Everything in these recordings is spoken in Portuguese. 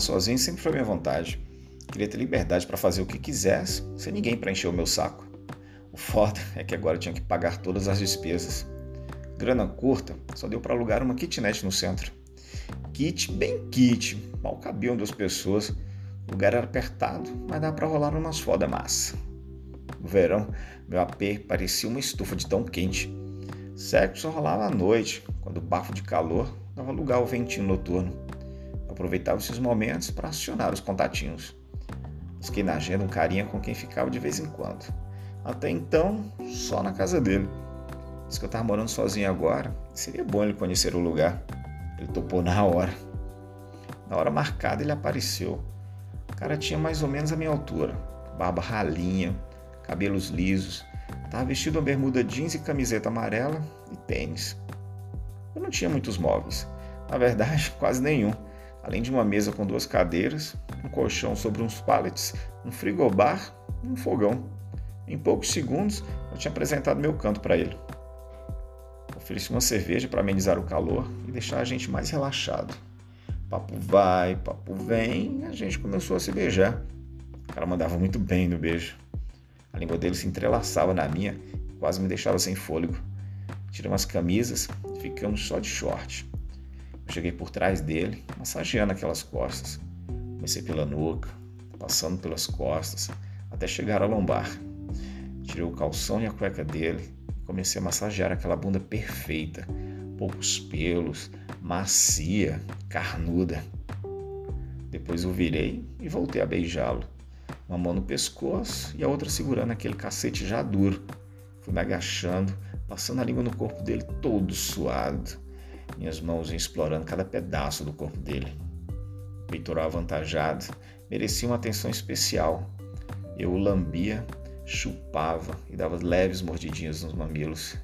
Morar sozinho sempre foi minha vontade. Queria ter liberdade para fazer o que quisesse, sem ninguém para encher o meu saco. O foda é que agora tinha que pagar todas as despesas. Grana curta, só deu para alugar uma kitnet no centro. Kit, bem kit, mal cabiam duas pessoas. O lugar era apertado, mas dava para rolar umas foda massa. No verão, meu AP parecia uma estufa de tão quente. Sexo rolava à noite, quando o bafo de calor dava lugar ao ventinho noturno. Aproveitava esses momentos para acionar os contatinhos. Busquei na agenda um carinha com quem ficava de vez em quando. Até então, só na casa dele. Diz que eu estava morando sozinho agora, seria bom ele conhecer o lugar. Ele topou na hora. Na hora marcada ele apareceu. O cara tinha mais ou menos a minha altura, barba ralinha, cabelos lisos, estava vestido uma bermuda jeans e camiseta amarela e tênis. Eu não tinha muitos móveis, na verdade, quase nenhum, além de uma mesa com duas cadeiras, um colchão sobre uns pallets, um frigobar e um fogão. Em poucos segundos, eu tinha apresentado meu canto para ele. Ofereci uma cerveja para amenizar o calor e deixar a gente mais relaxado. Papo vai, papo vem, a gente começou a se beijar. O cara mandava muito bem no beijo. A língua dele se entrelaçava na minha, quase me deixava sem fôlego. Tiramos as camisas e ficamos só de short. Cheguei por trás dele, massageando aquelas costas. Comecei pela nuca, passando pelas costas, até chegar à lombar. Tirei o calção e a cueca dele e comecei a massagear aquela bunda perfeita, poucos pelos, macia, carnuda. Depois o virei e voltei a beijá-lo. Uma mão no pescoço e a outra segurando aquele cacete já duro. Fui me agachando, passando a língua no corpo dele todo suado, minhas mãos explorando cada pedaço do corpo dele. Peitoral avantajado merecia uma atenção especial. Eu o lambia chupava e dava leves mordidinhas nos mamilos.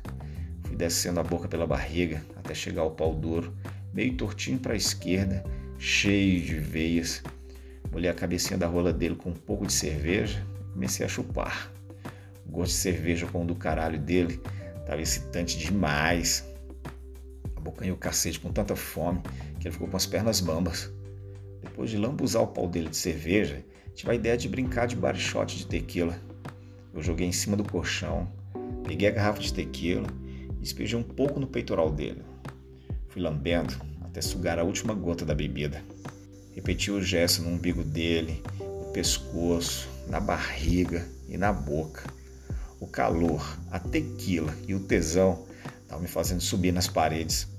Fui descendo a boca pela barriga até chegar ao pau duro, meio tortinho para a esquerda, cheio de veias. Molhei a cabecinha da rola dele com um pouco de cerveja e comecei a chupar. O gosto de cerveja com o do caralho dele estava excitante demais. Abocanhei o cacete com tanta fome que ele ficou com as pernas bambas. Depois de lambuzar o pau dele de cerveja, tive a ideia de brincar de bar shot de tequila. Eu joguei em cima do colchão, peguei a garrafa de tequila e despejei um pouco no peitoral dele. Fui lambendo até sugar a última gota da bebida. Repeti o gesto no umbigo dele, no pescoço, na barriga e na boca. O calor, a tequila e o tesão estavam me fazendo subir nas paredes.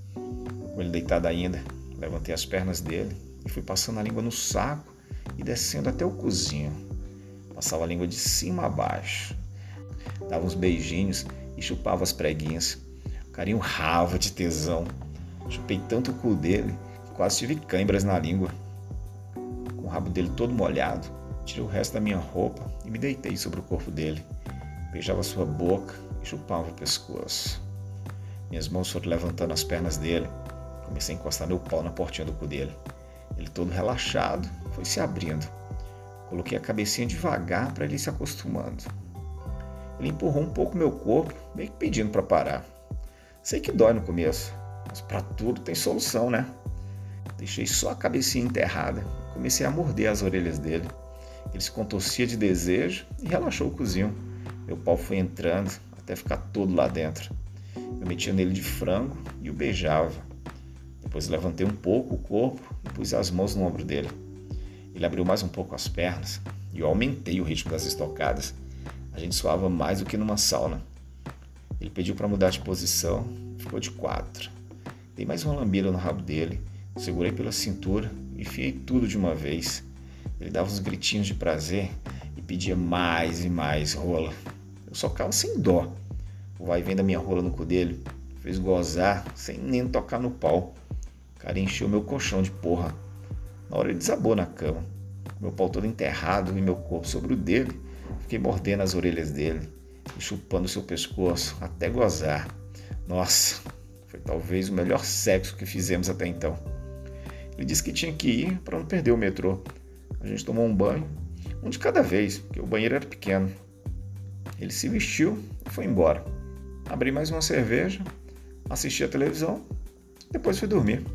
Com ele deitado ainda, levantei as pernas dele e fui passando a língua no saco e descendo até o cozinho Passava a língua de cima a baixo. Dava uns beijinhos e chupava as preguinhas. O carinho rava de tesão. Chupei tanto o cu dele que quase tive câimbras na língua. Com o rabo dele todo molhado, tirei o resto da minha roupa e me deitei sobre o corpo dele. Beijava sua boca e chupava o pescoço. Minhas mãos foram levantando as pernas dele. Comecei a encostar meu pau na portinha do cu dele. Ele todo relaxado foi se abrindo. Coloquei a cabecinha devagar para ele se acostumando. Ele empurrou um pouco meu corpo, meio que pedindo para parar. Sei que dói no começo, mas para tudo tem solução, né? Deixei só a cabecinha enterrada e comecei a morder as orelhas dele. Ele se contorcia de desejo e relaxou o cozinho. Meu pau foi entrando até ficar todo lá dentro. Eu metia nele de frango e o beijava. Depois levantei um pouco o corpo e pus as mãos no ombro dele. Ele abriu mais um pouco as pernas e eu aumentei o ritmo das estocadas. A gente suava mais do que numa sauna. Ele pediu para mudar de posição, ficou de quatro. Dei mais uma lambida no rabo dele, segurei pela cintura e enfiei tudo de uma vez. Ele dava uns gritinhos de prazer e pedia mais e mais rola. Eu socava sem dó. O vai vem da minha rola no cu dele fez gozar sem nem tocar no pau. Cara encheu meu colchão de porra. Na hora ele desabou na cama. Meu pau todo enterrado e meu corpo sobre o dele. Fiquei mordendo as orelhas dele e chupando seu pescoço até gozar. Nossa, foi talvez o melhor sexo que fizemos até então. Ele disse que tinha que ir para não perder o metrô. A gente tomou um banho, um de cada vez, porque o banheiro era pequeno. Ele se vestiu e foi embora. Abri mais uma cerveja, assisti a televisão, depois fui dormir.